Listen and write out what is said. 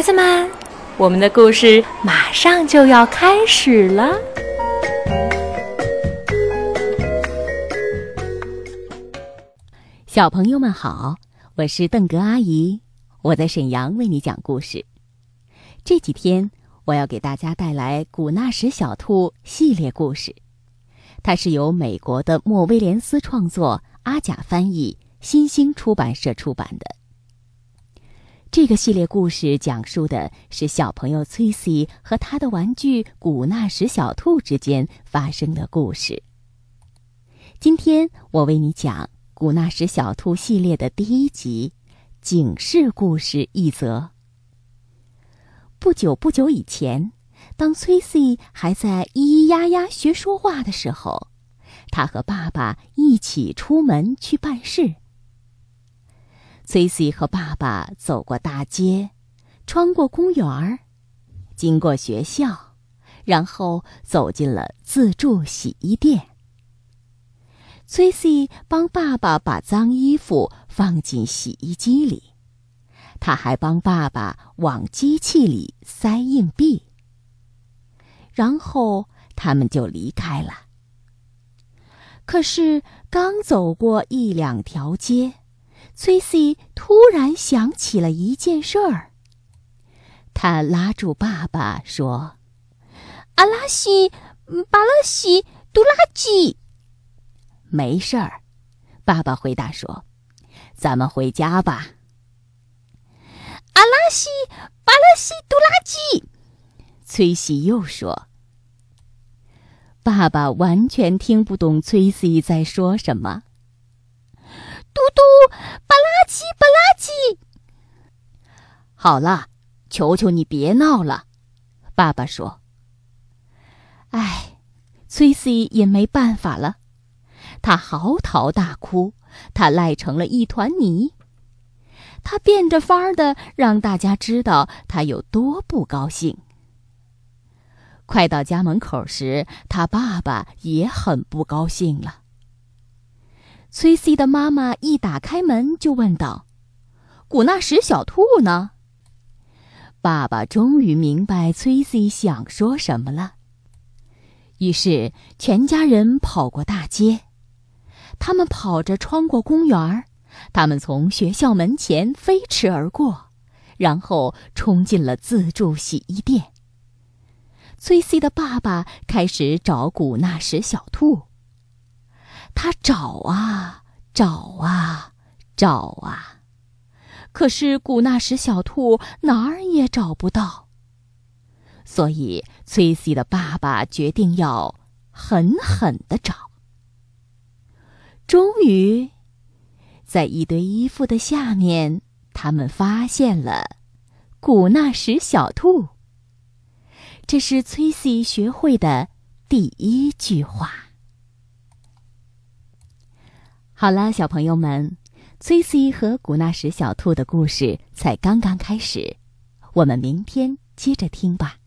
孩子们，我们的故事马上就要开始了。小朋友们好，我是邓格阿姨，我在沈阳为你讲故事。这几天我要给大家带来《古纳什小兔》系列故事，它是由美国的莫威廉斯创作，阿甲翻译，新兴出版社出版的。这个系列故事讲述的是小朋友崔西和他的玩具古纳什小兔之间发生的故事。今天我为你讲古纳什小兔系列的第一集警示故事一则。不久不久以前，当崔西还在咿咿呀呀学说话的时候，他和爸爸一起出门去办事。崔西和爸爸走过大街，穿过公园儿，经过学校，然后走进了自助洗衣店。崔西帮爸爸把脏衣服放进洗衣机里，他还帮爸爸往机器里塞硬币。然后他们就离开了。可是刚走过一两条街。崔西突然想起了一件事儿。他拉住爸爸说：“阿拉西，巴拉西，杜拉基。”没事儿，爸爸回答说：“咱们回家吧。”阿拉西，巴拉西，杜拉基。崔西又说：“爸爸完全听不懂崔西在说什么。”嘟嘟，巴拉基，巴拉基。好了，求求你别闹了，爸爸说。唉，崔西也没办法了，他嚎啕大哭，他赖成了一团泥，他变着法儿的让大家知道他有多不高兴。快到家门口时，他爸爸也很不高兴了。崔西的妈妈一打开门就问道：“古纳什小兔呢？”爸爸终于明白崔西想说什么了。于是全家人跑过大街，他们跑着穿过公园，他们从学校门前飞驰而过，然后冲进了自助洗衣店。崔西的爸爸开始找古纳什小兔。他找啊找啊找啊，可是古纳什小兔哪儿也找不到。所以崔西的爸爸决定要狠狠的找。终于，在一堆衣服的下面，他们发现了古纳什小兔。这是崔西学会的第一句话。好了，小朋友们，崔西和古纳什小兔的故事才刚刚开始，我们明天接着听吧。